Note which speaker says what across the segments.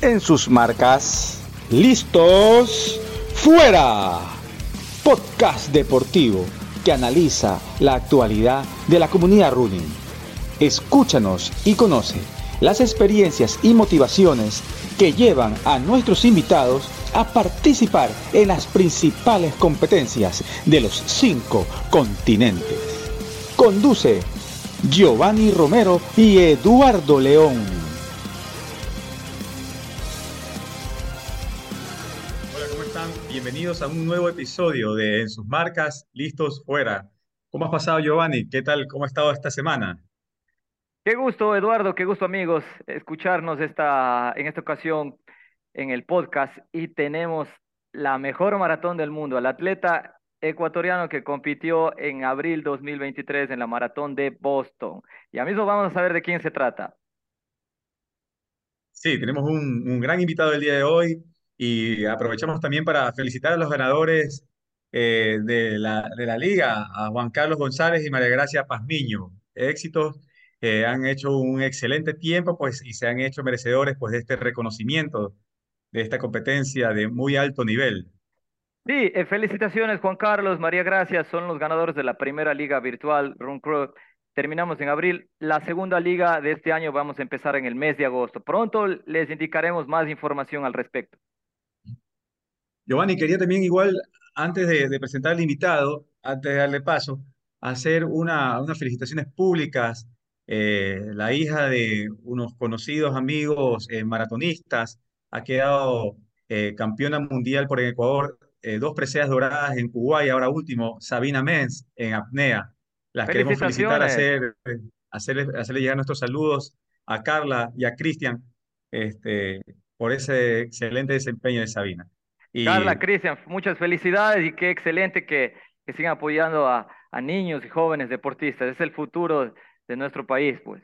Speaker 1: en sus marcas. ¿Listos? ¡Fuera! Podcast deportivo que analiza la actualidad de la comunidad running. Escúchanos y conoce las experiencias y motivaciones que llevan a nuestros invitados a participar en las principales competencias de los cinco continentes. Conduce Giovanni Romero y Eduardo León.
Speaker 2: Bienvenidos a un nuevo episodio de En sus marcas, listos, fuera. ¿Cómo has pasado, Giovanni? ¿Qué tal? ¿Cómo ha estado esta semana?
Speaker 3: Qué gusto, Eduardo, qué gusto, amigos, escucharnos esta, en esta ocasión en el podcast y tenemos la mejor maratón del mundo, al atleta ecuatoriano que compitió en abril 2023 en la maratón de Boston. Ya mismo vamos a saber de quién se trata.
Speaker 2: Sí, tenemos un, un gran invitado el día de hoy y aprovechamos también para felicitar a los ganadores eh, de la, de la liga, a Juan Carlos González y María Gracia Pazmiño. Éxitos eh, han hecho un excelente tiempo pues, y se han hecho merecedores pues, de este reconocimiento, de esta competencia de muy alto nivel.
Speaker 3: Sí, eh, felicitaciones Juan Carlos, María Gracias, son los ganadores de la primera liga virtual Run Crew. Terminamos en abril. La segunda liga de este año vamos a empezar en el mes de agosto. Pronto les indicaremos más información al respecto.
Speaker 2: Giovanni, quería también igual, antes de, de presentar al invitado, antes de darle paso, hacer una, unas felicitaciones públicas eh, la hija de unos conocidos amigos eh, maratonistas ha quedado eh, campeona mundial por el Ecuador, dos preseas doradas en Kuwait, ahora último, Sabina Menz en apnea. Las queremos felicitar, hacer, hacerle, hacerle llegar nuestros saludos a Carla y a Cristian este, por ese excelente desempeño de Sabina.
Speaker 3: Y... Carla, Cristian, muchas felicidades y qué excelente que, que sigan apoyando a, a niños y jóvenes deportistas. Es el futuro de nuestro país, pues.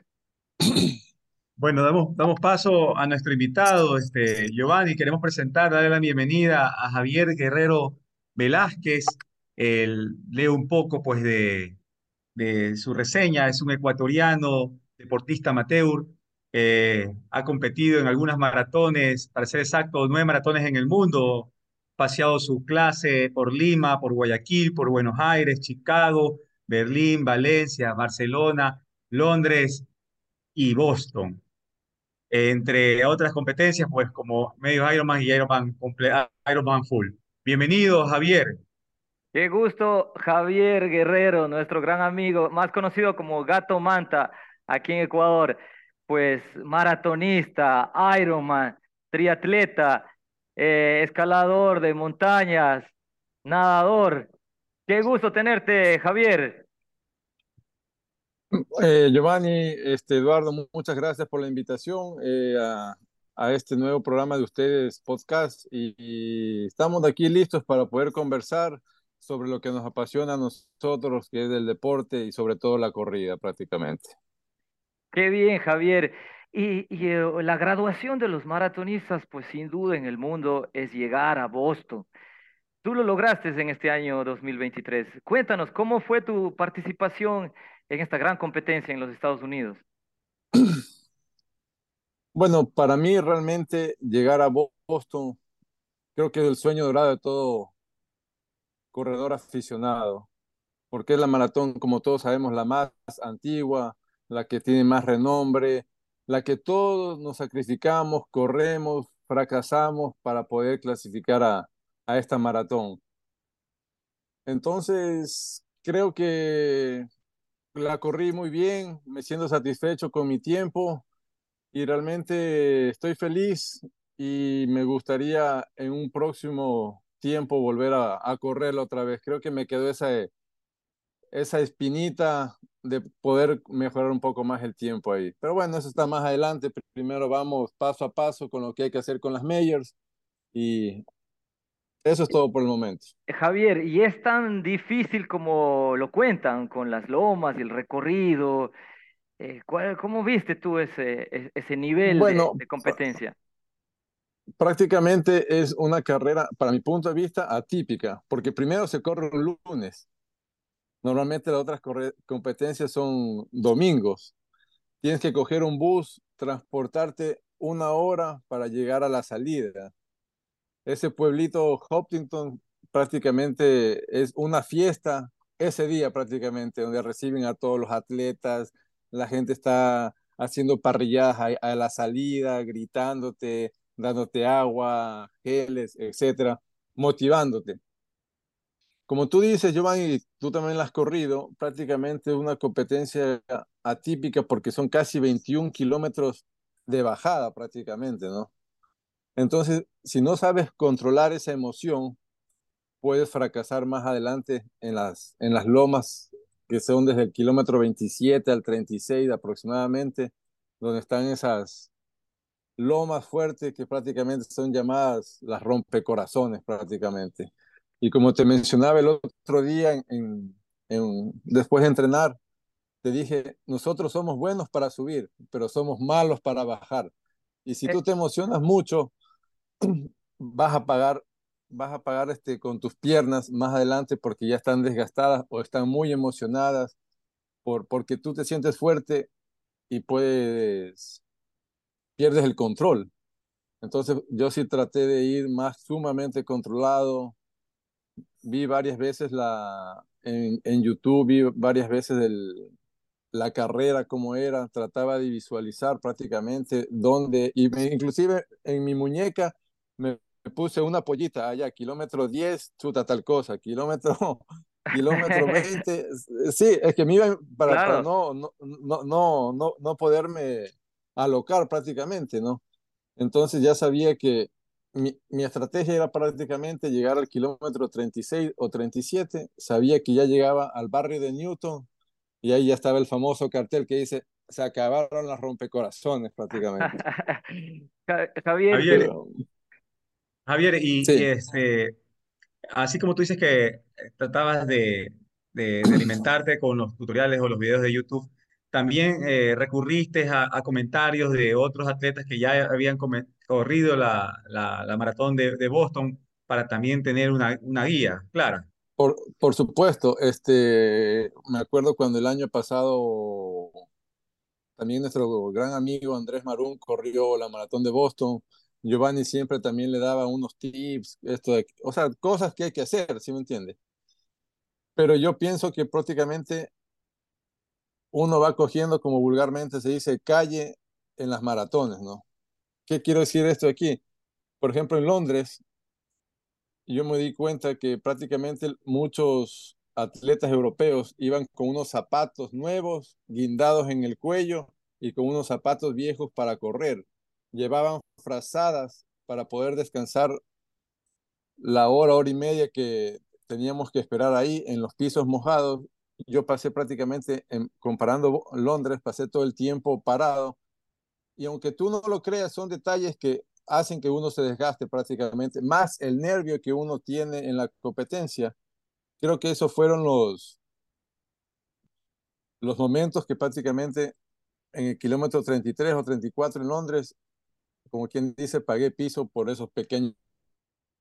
Speaker 2: Bueno, damos, damos paso a nuestro invitado, este, Giovanni. Queremos presentar, darle la bienvenida a Javier Guerrero Velázquez. Lee un poco pues, de, de su reseña. Es un ecuatoriano, deportista amateur. Eh, ha competido en algunas maratones, para ser exacto, nueve maratones en el mundo. Paseado su clase por Lima, por Guayaquil, por Buenos Aires, Chicago, Berlín, Valencia, Barcelona, Londres y Boston. Entre otras competencias, pues como medios Ironman y Ironman, Ironman Full. Bienvenido, Javier.
Speaker 3: Qué gusto, Javier Guerrero, nuestro gran amigo, más conocido como Gato Manta, aquí en Ecuador. Pues maratonista, Ironman, triatleta, eh, escalador de montañas, nadador. Qué gusto tenerte, Javier.
Speaker 4: Eh, Giovanni, este, Eduardo, muchas gracias por la invitación eh, a, a, este nuevo programa de ustedes, podcast, y, y, estamos aquí listos para poder conversar sobre lo que nos apasiona a nosotros, que es el deporte y sobre todo la corrida prácticamente.
Speaker 3: Qué bien, Javier. Y, uh, la graduación de los maratonistas, pues sin duda en el mundo es llegar a Boston. Tú lo lograste en este año 2023. Cuéntanos, ¿cómo fue tu participación en esta gran competencia en los Estados Unidos?
Speaker 4: Bueno, para mí realmente llegar a Boston creo que es el sueño dorado de todo corredor aficionado, porque es la maratón, como todos sabemos, la más antigua, la que tiene más renombre, la que todos nos sacrificamos, corremos, fracasamos para poder clasificar a, a esta maratón. Entonces, creo que la corrí muy bien, me siento satisfecho con mi tiempo y realmente estoy feliz y me gustaría en un próximo tiempo volver a, a correrla otra vez. Creo que me quedó esa, esa espinita de poder mejorar un poco más el tiempo ahí. Pero bueno, eso está más adelante. Primero vamos paso a paso con lo que hay que hacer con las majors y eso es todo por el momento.
Speaker 3: Javier, ¿y es tan difícil como lo cuentan con las lomas y el recorrido? Eh, ¿Cómo viste tú ese, e, ese nivel bueno, de, de, competencia?
Speaker 4: Prácticamente es una carrera, para mi punto de vista, atípica, porque primero se corre un lunes. Normalmente las otras competencias son domingos. Tienes que coger un bus, transportarte una hora para llegar a la salida. Ese pueblito Hopkinton prácticamente es una fiesta ese día prácticamente, donde reciben a todos los atletas, la gente está haciendo parrilladas a, la salida, gritándote, dándote agua, geles, etcétera, motivándote. Como tú dices, Giovanni, tú también la has corrido, prácticamente una competencia atípica porque son casi 21 kilómetros de bajada prácticamente, ¿no? Entonces, si no sabes controlar esa emoción, puedes fracasar más adelante en las, en las lomas que son desde el kilómetro 27 al 36 aproximadamente, donde están esas lomas fuertes que prácticamente son llamadas las rompecorazones prácticamente. Y como te mencionaba el otro día, después de entrenar, te dije, nosotros somos buenos para subir, pero somos malos para bajar. Y si tú te emocionas mucho, vas a pagar vas a pagar este, con tus piernas más adelante porque ya están desgastadas o están muy emocionadas por, porque tú te sientes fuerte y puedes, pierdes el control. Entonces yo sí traté de ir más sumamente controlado. Vi varias veces la, en, en YouTube, vi varias veces el, la carrera como era, trataba de visualizar prácticamente dónde, y inclusive en mi muñeca me me puse una pollita allá, kilómetro 10, chuta tal cosa, kilómetro, kilómetro 20. Sí, es que me iba para, no, no, no, no, no, no poderme alocar prácticamente, ¿no? Entonces ya sabía que mi, mi, estrategia era prácticamente llegar al kilómetro 36 o 37. Sabía que ya llegaba al barrio de Newton y ahí ya estaba el famoso cartel que dice, se acabaron las rompecorazones prácticamente.
Speaker 3: Javier,
Speaker 2: Javier, y, este, así como tú dices que eh, tratabas de, alimentarte con los tutoriales o los videos de YouTube, también eh, recurriste a, comentarios de otros atletas que ya habían corrido la, maratón de, Boston para también tener una, guía clara.
Speaker 4: Por, por supuesto, este, me acuerdo cuando el año pasado también nuestro gran amigo Andrés Marún corrió la maratón de Boston Giovanni siempre también le daba unos tips, esto o sea, cosas que hay que hacer, ¿sí me entiende? Pero yo pienso que prácticamente uno va cogiendo, como vulgarmente se dice, calle en las maratones, ¿no? ¿Qué quiero decir esto aquí? Por ejemplo, en Londres, yo me di cuenta que prácticamente muchos atletas europeos iban con unos zapatos nuevos, guindados en el cuello y con unos zapatos viejos para correr llevaban frazadas para poder descansar la hora, hora y media que teníamos que esperar ahí en los pisos mojados. Yo pasé prácticamente, comparando Londres, pasé todo el tiempo parado. Y aunque tú no lo creas, son detalles que hacen que uno se desgaste prácticamente, más el nervio que uno tiene en la competencia. Creo que esos fueron los, los momentos que prácticamente en el kilómetro 33 o 34 en Londres como quien dice, pagué piso por esos pequeños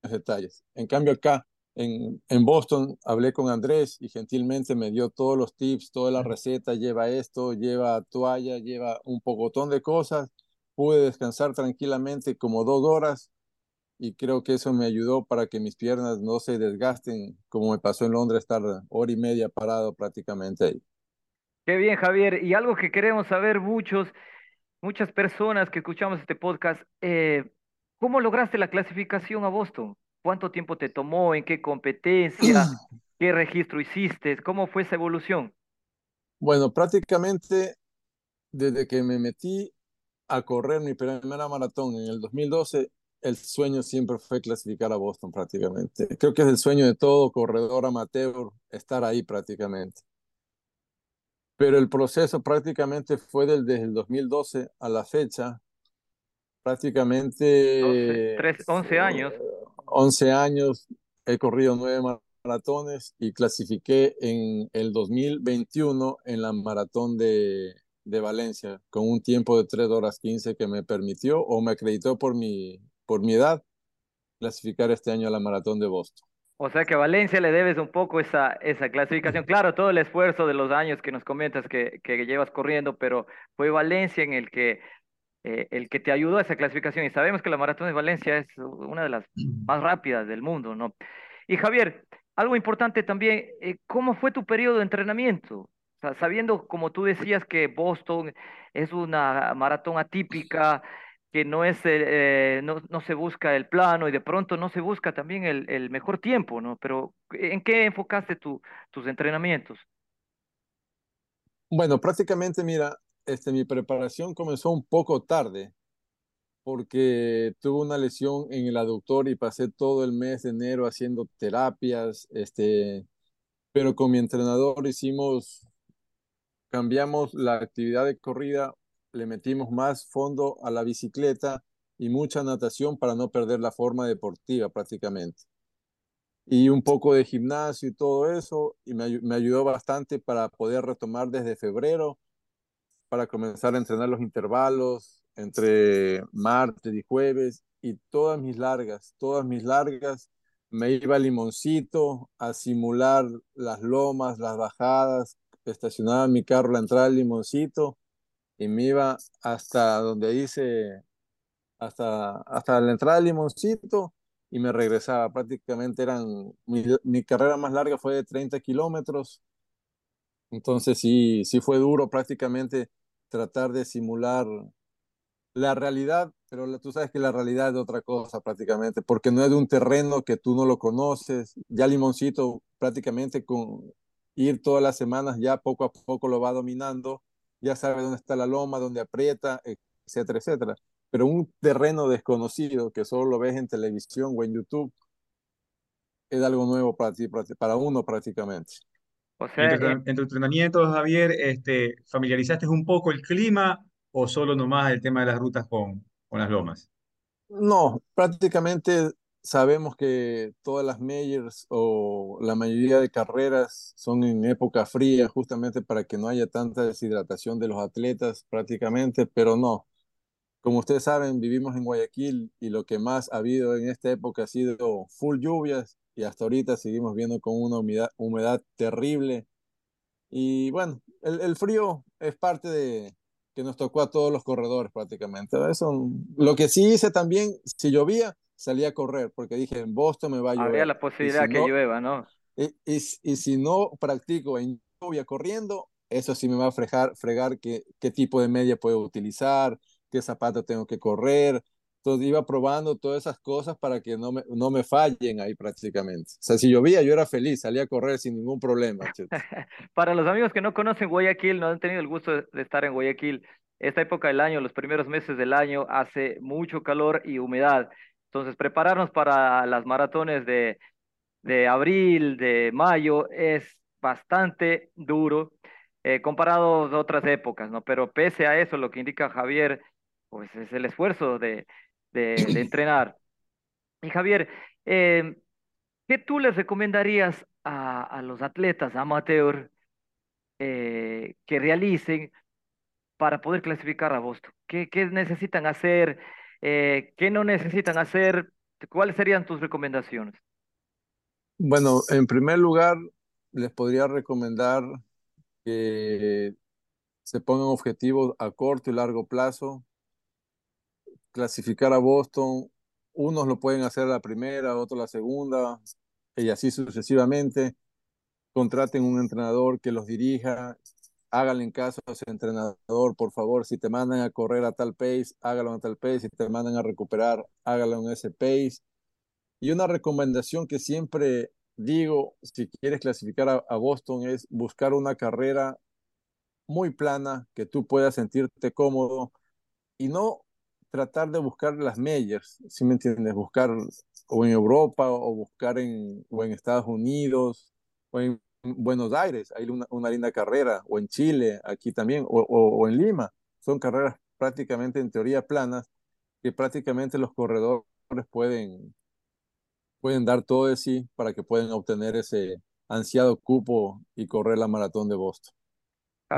Speaker 4: detalles. En cambio acá, en, en Boston, hablé con Andrés y gentilmente me dio todos los tips, toda la receta, lleva esto, lleva toalla, lleva un pocotón de cosas. Pude descansar tranquilamente como dos horas y creo que eso me ayudó para que mis piernas no se desgasten como me pasó en Londres estar hora y media parado prácticamente ahí.
Speaker 3: Qué bien, Javier. Y algo que queremos saber muchos muchas personas que escuchamos este podcast, eh, ¿cómo lograste la clasificación a Boston? ¿Cuánto tiempo te tomó? ¿En qué competencia? ¿Qué registro hiciste? ¿Cómo fue esa evolución?
Speaker 4: Bueno, prácticamente desde que me metí a correr mi primera maratón en el 2012, el sueño siempre fue clasificar a Boston prácticamente. Creo que es el sueño de todo corredor amateur estar ahí prácticamente pero el proceso prácticamente fue desde el 2012 a la fecha, prácticamente
Speaker 3: 11 años.
Speaker 4: 11 años, he corrido nueve maratones y clasifiqué en el 2021 en la maratón de, de Valencia con un tiempo de 3 horas 15 que me permitió o me acreditó por mi, por mi edad clasificar este año a la maratón de Boston.
Speaker 3: O sea que a Valencia le debes un poco esa, esa clasificación. Claro, todo el esfuerzo de los años que nos comentas que, que llevas corriendo, pero fue Valencia en el que eh, el que te ayudó a esa clasificación. Y sabemos que la Maratón de Valencia es una de las más rápidas del mundo, ¿no? Y Javier, algo importante también, eh, ¿cómo fue tu periodo de entrenamiento? sabiendo, como tú decías, que Boston es una maratón atípica, que no, es, eh, no, no, se busca el plano y de pronto no se busca también el, el mejor tiempo, ¿no? Pero ¿en qué enfocaste tu, tus entrenamientos?
Speaker 4: Bueno, prácticamente, mira, este, mi preparación comenzó un poco tarde porque tuve una lesión en el aductor y pasé todo el mes de enero haciendo terapias, este, pero con mi entrenador hicimos, cambiamos la actividad de corrida, le metimos más fondo a la bicicleta y mucha natación para no perder la forma deportiva prácticamente. Y un poco de gimnasio y todo eso, y me, me ayudó bastante para poder retomar desde febrero para comenzar a entrenar los intervalos entre martes y jueves y todas mis largas, todas mis largas, me iba a Limoncito a simular las lomas, las bajadas, estacionaba mi carro la entrada del Limoncito y me iba hasta donde dice, hasta, hasta la entrada del Limoncito y me regresaba. Prácticamente eran, mi, mi carrera más larga fue de 30 kilómetros, entonces sí, sí fue duro prácticamente tratar de simular la realidad, pero tú sabes que la realidad es otra cosa prácticamente, porque no es de un terreno que tú no lo conoces. Ya Limoncito prácticamente con ir todas las semanas ya poco a poco lo va dominando, ya sabe dónde está la loma, dónde aprieta, etcétera, etcétera. Pero un terreno desconocido que solo lo ves en televisión o en YouTube es algo nuevo para ti, para uno prácticamente
Speaker 2: en, tu, eh, entrenamiento, Javier, este, ¿familiarizaste un poco el clima o solo nomás el tema de las rutas con, con las lomas?
Speaker 4: No, prácticamente sabemos que todas las majors o la mayoría de carreras son en época fría, justamente para que no haya tanta deshidratación de los atletas prácticamente, pero no. Como ustedes saben, vivimos en Guayaquil y lo que más ha habido en esta época ha sido full lluvias y hasta ahorita seguimos viendo con una humedad, humedad terrible. Y bueno, el, el, frío es parte de que nos tocó a todos los corredores prácticamente. Eso, lo que sí hice también, si llovía, salía a correr, porque dije, en Boston me va a llover.
Speaker 3: Había la posibilidad que llueva, ¿no?
Speaker 4: Y, y, y, si no practico en lluvia corriendo, eso sí me va a fregar, fregar qué, qué tipo de media puedo utilizar, qué zapato tengo que correr, entonces iba probando todas esas cosas para que no me, no me fallen ahí prácticamente. O sea, si llovía, yo era feliz, salía a correr sin ningún problema.
Speaker 3: para los amigos que no conocen Guayaquil, no han tenido el gusto de estar en Guayaquil, esta época del año, los primeros meses del año, hace mucho calor y humedad. Entonces, prepararnos para las maratones de, de abril, de mayo, es bastante duro eh, comparado a otras épocas, ¿no? Pero pese a eso, lo que indica Javier, pues es el esfuerzo de, entrenar. Y Javier, eh, ¿qué tú les recomendarías a, a los atletas amateur eh, que realicen para poder clasificar a Boston? ¿Qué, qué necesitan hacer? Eh, ¿Qué no necesitan hacer? ¿Cuáles serían tus recomendaciones?
Speaker 4: Bueno, en primer lugar, les podría recomendar que se pongan objetivos a corto y largo plazo, clasificar a Boston, unos lo pueden hacer la primera, otros la segunda, y así sucesivamente. Contraten un entrenador que los dirija, háganle caso a ese entrenador, por favor, si te mandan a correr a tal pace, hágalo a tal pace, si te mandan a recuperar, hágalo en ese pace. Y una recomendación que siempre digo, si quieres clasificar a Boston, es buscar una carrera muy plana, que tú puedas sentirte cómodo y no tratar de buscar las majors, si me entiendes? Buscar o en Europa o buscar en, o en Estados Unidos o en Buenos Aires, hay una, linda carrera, o en Chile, aquí también, o, o, en Lima. Son carreras prácticamente en teoría planas que prácticamente los corredores pueden, pueden dar todo de sí para que puedan obtener ese ansiado cupo y correr la maratón de Boston.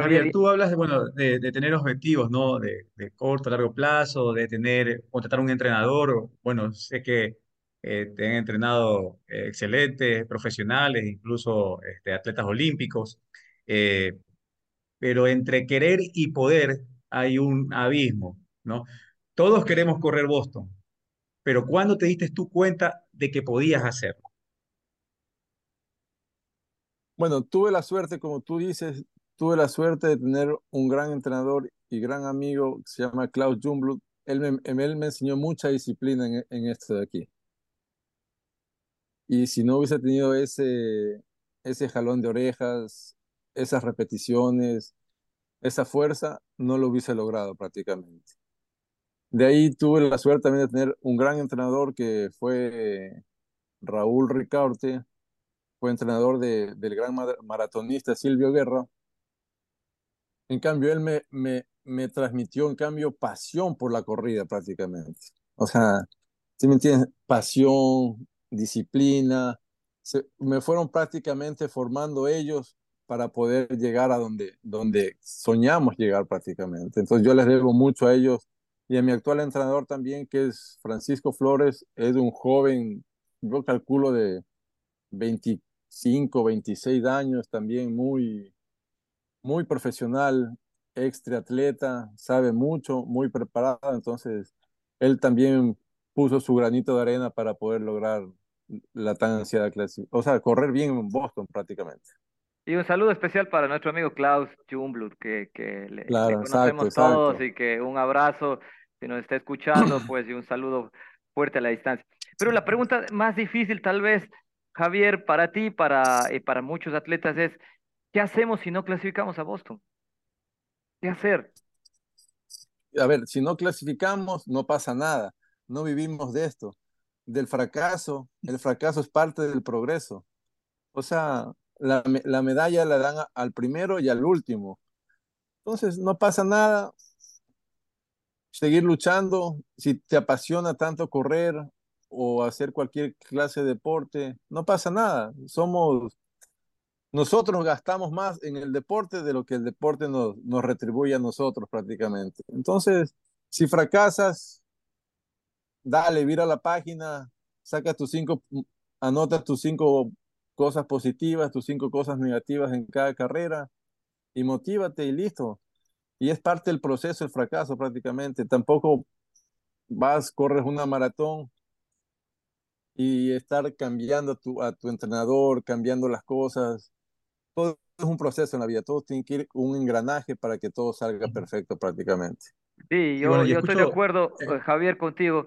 Speaker 2: Javier, tú hablas de, bueno, de, de tener objetivos, ¿no? De, de, corto, largo plazo, de tener, contratar un entrenador. Bueno, sé que eh, te han entrenado eh, excelentes, profesionales, incluso este, atletas olímpicos. Eh, pero entre querer y poder hay un abismo. ¿no? Todos queremos correr Boston, pero ¿cuándo te diste tú cuenta de que podías hacerlo?
Speaker 4: Bueno, tuve la suerte, como tú dices, tuve la suerte de tener un gran entrenador y gran amigo que se llama Klaus Jumblut. Él me, él me enseñó mucha disciplina en, en esto de aquí. Y si no hubiese tenido ese, ese jalón de orejas, esas repeticiones, esa fuerza, no lo hubiese logrado prácticamente. De ahí tuve la suerte también de tener un gran entrenador que fue Raúl Ricaurte, fue entrenador de, del gran maratonista Silvio Guerra. En cambio, él me, me, me transmitió, en cambio, pasión por la corrida prácticamente. O sea, si me entiendes? Pasión, disciplina, me fueron prácticamente formando ellos para poder llegar a donde, donde soñamos llegar prácticamente. Entonces yo les debo mucho a ellos y a mi actual entrenador también, que es Francisco Flores, es un joven, yo calculo de 25, 26 años, también muy, muy profesional, ex triatleta, sabe mucho, muy preparado, entonces él también puso su granito de arena para poder lograr la tan ansiada clase. O sea, correr bien en Boston prácticamente.
Speaker 3: Y un saludo especial para nuestro amigo Klaus Jumblut, que, que le, conocemos todos y que un abrazo, si nos está escuchando, pues y un saludo fuerte a la distancia. Pero la pregunta más difícil tal vez, Javier, para ti para, y para muchos atletas es, ¿qué hacemos si no clasificamos a Boston? ¿Qué hacer?
Speaker 4: A ver, si no clasificamos, no pasa nada, no vivimos de esto del fracaso, el fracaso es parte del progreso. O sea, la, la medalla la dan al primero y al último. Entonces, no pasa nada. Seguir luchando, si te apasiona tanto correr o hacer cualquier clase de deporte, no pasa nada. Somos, nosotros gastamos más en el deporte de lo que el deporte nos, nos retribuye a nosotros prácticamente. Entonces, si fracasas, dale, vira la página, saca tus cinco, anota tus cinco cosas positivas, tus cinco cosas negativas en cada carrera y motívate y listo. Y es parte del proceso el fracaso prácticamente. Tampoco vas, corres una maratón y estar cambiando a tu, a tu entrenador, cambiando las cosas. Todo es un proceso en la vida, todo tiene que ir un engranaje para que todo salga perfecto prácticamente.
Speaker 3: Sí, yo, yo estoy de acuerdo, eh, Javier, contigo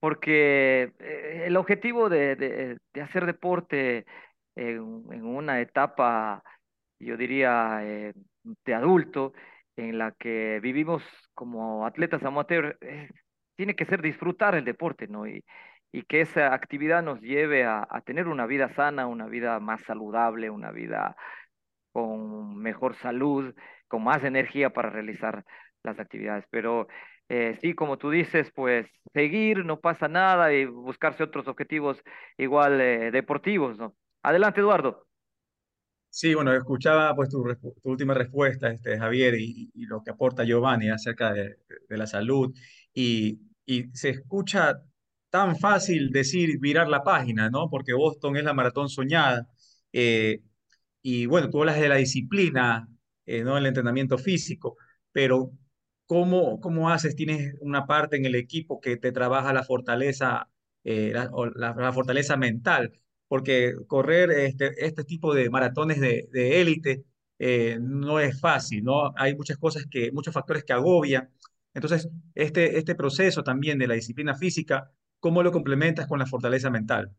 Speaker 3: porque eh, el objetivo de, de, hacer deporte en, una etapa, yo diría, eh, de adulto, en la que vivimos como atletas amateur, eh, tiene que ser disfrutar el deporte, ¿no? Y, y que esa actividad nos lleve a, a, tener una vida sana, una vida más saludable, una vida con mejor salud, con más energía para realizar las actividades. Pero eh, sí, como tú dices, pues seguir, no pasa nada y buscarse otros objetivos igual eh, deportivos, ¿no? Adelante, Eduardo.
Speaker 2: Sí, bueno, escuchaba pues tu, última respuesta, este, Javier, y, lo que aporta Giovanni acerca de, la salud, y, y, se escucha tan fácil decir virar la página, ¿no? Porque Boston es la maratón soñada, eh, y bueno, tú hablas de la disciplina, ¿no? El entrenamiento físico, pero ¿Cómo, ¿Cómo haces? ¿Tienes una parte en el equipo que te trabaja la fortaleza, eh, la, fortaleza mental? Porque correr este, este tipo de maratones de, élite eh, no es fácil, ¿no? Hay muchas cosas que, muchos factores que agobian. Entonces, este, este proceso también de la disciplina física, ¿cómo lo complementas con la fortaleza mental?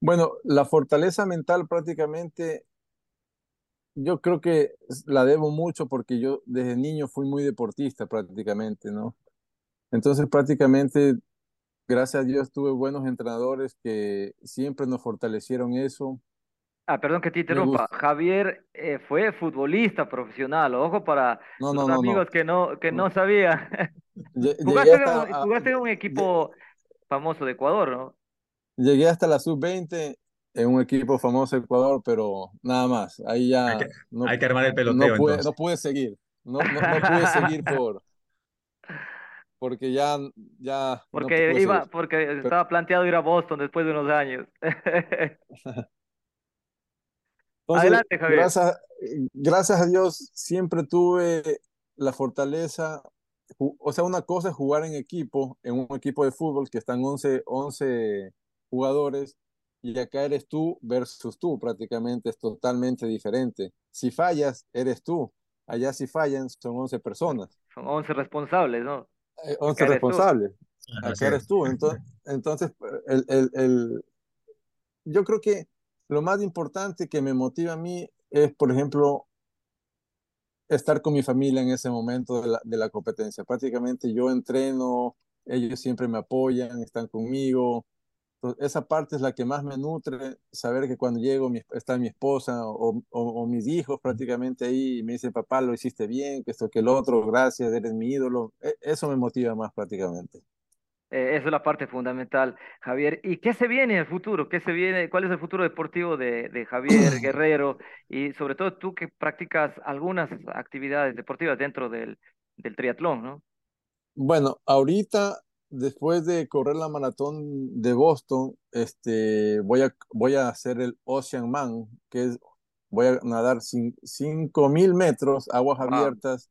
Speaker 4: Bueno, la fortaleza mental prácticamente yo creo que la debo mucho porque yo desde niño fui muy deportista prácticamente, ¿no? Entonces prácticamente, gracias a Dios, tuve buenos entrenadores que siempre nos fortalecieron eso.
Speaker 3: Ah, perdón que te interrumpa. Javier eh, fue futbolista profesional. Ojo para los amigos que no que no sabían. jugaste, en un equipo famoso de Ecuador, ¿no?
Speaker 4: Llegué hasta la sub-20 en un equipo famoso de Ecuador, pero nada más. Ahí ya.
Speaker 2: Hay que, no, hay que armar el peloteo.
Speaker 4: No pude, no pude seguir. No, no, pude seguir por. Porque ya. ya
Speaker 3: porque iba, porque estaba planteado ir a Boston después de unos años.
Speaker 4: Adelante, Javier. Gracias, gracias a Dios siempre tuve la fortaleza o sea, una cosa es jugar en equipo, en un equipo de fútbol que están 11, 11 jugadores y acá eres tú versus tú, prácticamente es totalmente diferente. Si fallas, eres tú. Allá si fallan, son 11 personas.
Speaker 3: Son 11 responsables, ¿no?
Speaker 4: 11 eh, responsables. Acá eres tú. Entonces, entonces el, el, el, yo creo que lo más importante que me motiva a mí es, por ejemplo, estar con mi familia en ese momento de la, de la competencia. Prácticamente yo entreno, ellos siempre me apoyan, están conmigo, esa parte es la que más me nutre, saber que cuando llego está mi esposa o, o, mis hijos prácticamente ahí y me dicen, papá, lo hiciste bien, que esto, que el otro, gracias, eres mi ídolo. E, eso me motiva más prácticamente.
Speaker 3: Eh, eso es la parte fundamental, Javier. ¿Y qué se viene en el futuro? ¿Qué se viene? ¿Cuál es el futuro deportivo de, de Javier Guerrero? Y sobre todo tú que practicas algunas actividades deportivas dentro del, del triatlón, ¿no?
Speaker 4: Bueno, ahorita después de correr la maratón de Boston, este, voy, a, voy a hacer el Ocean Man, que es, voy a nadar 5.000 metros, aguas abiertas.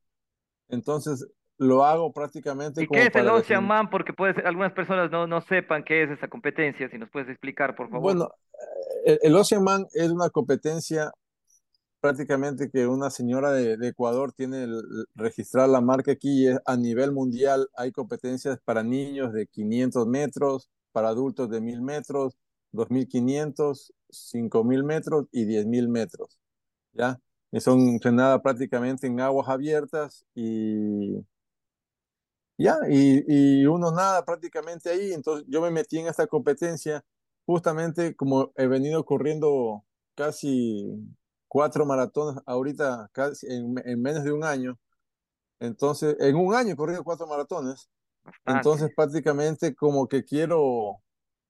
Speaker 4: Entonces, lo hago prácticamente
Speaker 3: ¿Y qué es el Ocean Man? Porque puede ser, algunas personas no, no sepan qué es esa competencia, si nos puedes explicar, por favor.
Speaker 4: Bueno, el, el Ocean Man es una competencia prácticamente que una señora de, Ecuador tiene el, registrar la marca aquí a nivel mundial. Hay competencias para niños de 500 metros, para adultos de 1000 metros, 2500, 5000 metros y 10000 metros. ¿Ya? Y son entrenadas prácticamente en aguas abiertas y ya, y, y uno nada prácticamente ahí. Entonces yo me metí en esta competencia justamente como he venido corriendo casi cuatro maratones ahorita casi en, menos de un año. Entonces, en un año he corrido cuatro maratones. Entonces, prácticamente como que quiero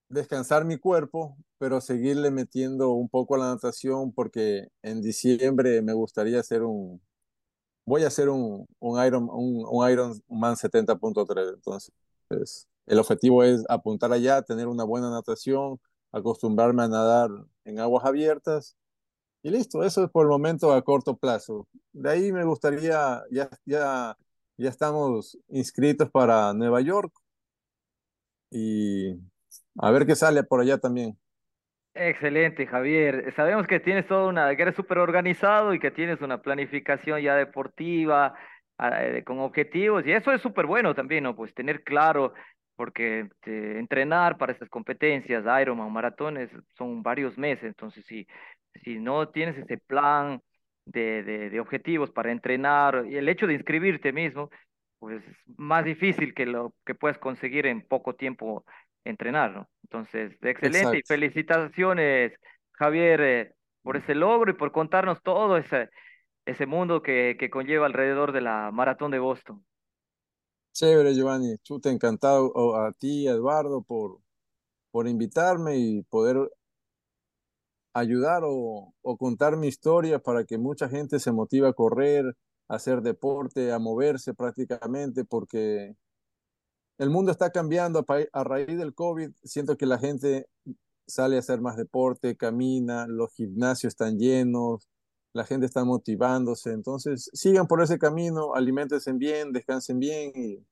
Speaker 4: descansar mi cuerpo, pero seguirle metiendo un poco a la natación porque en diciembre me gustaría hacer un, voy a hacer un, un Iron, un, un Ironman 70.3. Entonces, pues, el objetivo es apuntar allá, tener una buena natación, acostumbrarme a nadar en aguas abiertas y listo, eso es por el momento a corto plazo. De ahí me gustaría, ya, ya, ya estamos inscritos para Nueva York y a ver qué sale por allá también.
Speaker 3: Excelente, Javier. Sabemos que tienes toda una, que eres súper organizado y que tienes una planificación ya deportiva, ah, eh, con objetivos, y eso es súper bueno también, ¿no? Pues tener claro, porque eh, entrenar para estas competencias, Ironman, maratones, son varios meses, entonces sí si no tienes ese plan de, de, objetivos para entrenar y el hecho de inscribirte mismo, pues es más difícil que lo que puedes conseguir en poco tiempo entrenar, ¿no? Entonces, excelente y felicitaciones, Javier, eh, por ese logro y por contarnos todo ese, ese mundo que, que conlleva alrededor de la maratón de Boston.
Speaker 4: Chévere, Giovanni. te encantado a ti, Eduardo, por, por invitarme y poder ayudar o, contar mi historia para que mucha gente se motive a correr, a hacer deporte, a moverse prácticamente, porque el mundo está cambiando a, raíz del COVID. Siento que la gente sale a hacer más deporte, camina, los gimnasios están llenos, la gente está motivándose. Entonces, sigan por ese camino, alimentense bien, descansen bien y,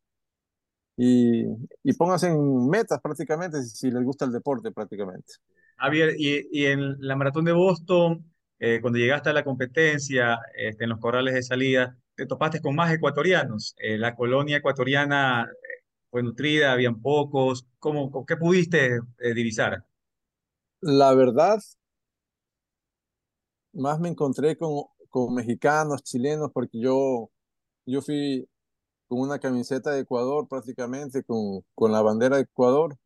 Speaker 4: y, y pónganse en metas prácticamente si les gusta el deporte prácticamente.
Speaker 2: Javier, y, en la maratón de Boston, eh, cuando llegaste a la competencia, este, en los corrales de salida, te topaste con más ecuatorianos. Eh, la colonia ecuatoriana eh, fue nutrida, habían pocos. ¿Cómo, ¿Qué pudiste divisar?
Speaker 4: La verdad, más me encontré con, con mexicanos, chilenos, porque yo, yo fui con una camiseta de Ecuador prácticamente, con, con la bandera de Ecuador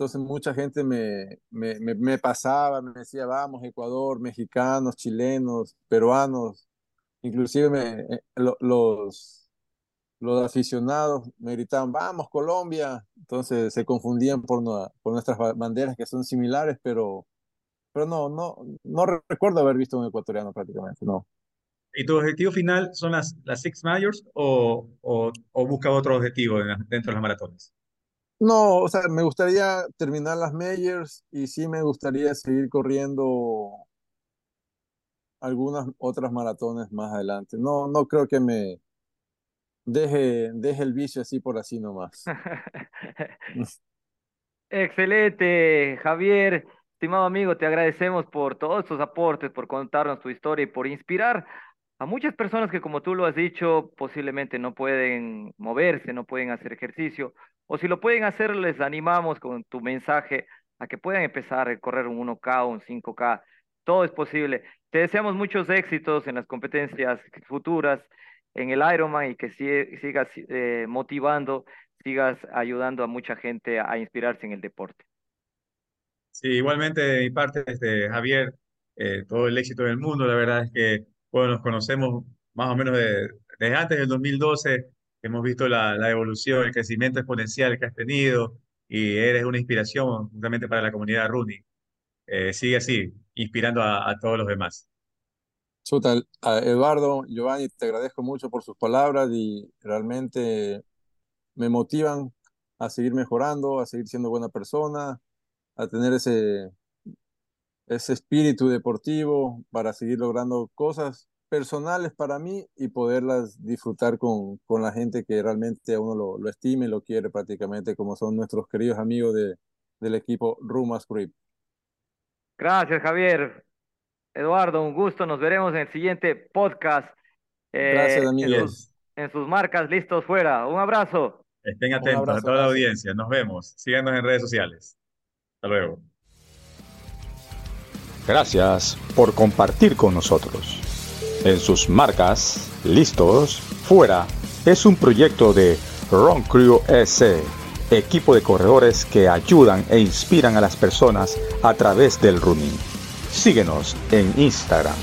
Speaker 4: entonces mucha gente me, me, me, pasaba, me decía, vamos, Ecuador, mexicanos, chilenos, peruanos, inclusive me, eh, los, los aficionados me gritaban, vamos, Colombia. Entonces se confundían por, por nuestras banderas que son similares, pero, pero no, no, no recuerdo haber visto un ecuatoriano prácticamente, no.
Speaker 2: ¿Y tu objetivo final son las, las Six Majors o, o, o busca otro objetivo dentro de las maratones?
Speaker 4: No, o sea, me gustaría terminar las majors y sí me gustaría seguir corriendo algunas otras maratones más adelante. No, no creo que me, deje, deje el vicio así por así nomás.
Speaker 3: Excelente, Javier. Estimado amigo, te agradecemos por todos estos aportes, por contarnos tu historia y por inspirar a muchas personas que, como tú lo has dicho, posiblemente no pueden moverse, no pueden hacer ejercicio, o si lo pueden hacer, les animamos con tu mensaje a que puedan empezar a correr un 1K, un 5K. Todo es posible. Te deseamos muchos éxitos en las competencias futuras, en el Ironman y que sigas eh, motivando, sigas ayudando a mucha gente a, inspirarse en el deporte.
Speaker 2: Sí, igualmente de mi parte, este, Javier, eh, todo el éxito del mundo. La verdad es que bueno, nos conocemos más o menos desde antes del 2012. Hemos visto la, evolución, el crecimiento exponencial que has tenido y eres una inspiración justamente para la comunidad running. Eh, sigue así, inspirando a, todos los demás.
Speaker 4: Total, Eduardo, Giovanni, te agradezco mucho por sus palabras y realmente me motivan a seguir mejorando, a seguir siendo buena persona, a tener ese espíritu deportivo para seguir logrando cosas personales para mí y poderlas disfrutar con, con la gente que realmente a uno lo, lo estime y lo quiere prácticamente, como son nuestros queridos amigos de, del equipo Rumas Grip.
Speaker 3: Gracias, Javier. Eduardo, un gusto. Nos veremos en el siguiente podcast.
Speaker 4: Eh, Gracias, amigos.
Speaker 3: En sus, marcas, listos, fuera. Un abrazo.
Speaker 2: Estén atentos a toda la audiencia. Nos vemos. Síganos en redes sociales. Hasta luego.
Speaker 1: Gracias por compartir con nosotros. En sus marcas, listos, fuera, es un proyecto de Run Crew S equipo de corredores que ayudan e inspiran a las personas a través del running. Síguenos en Instagram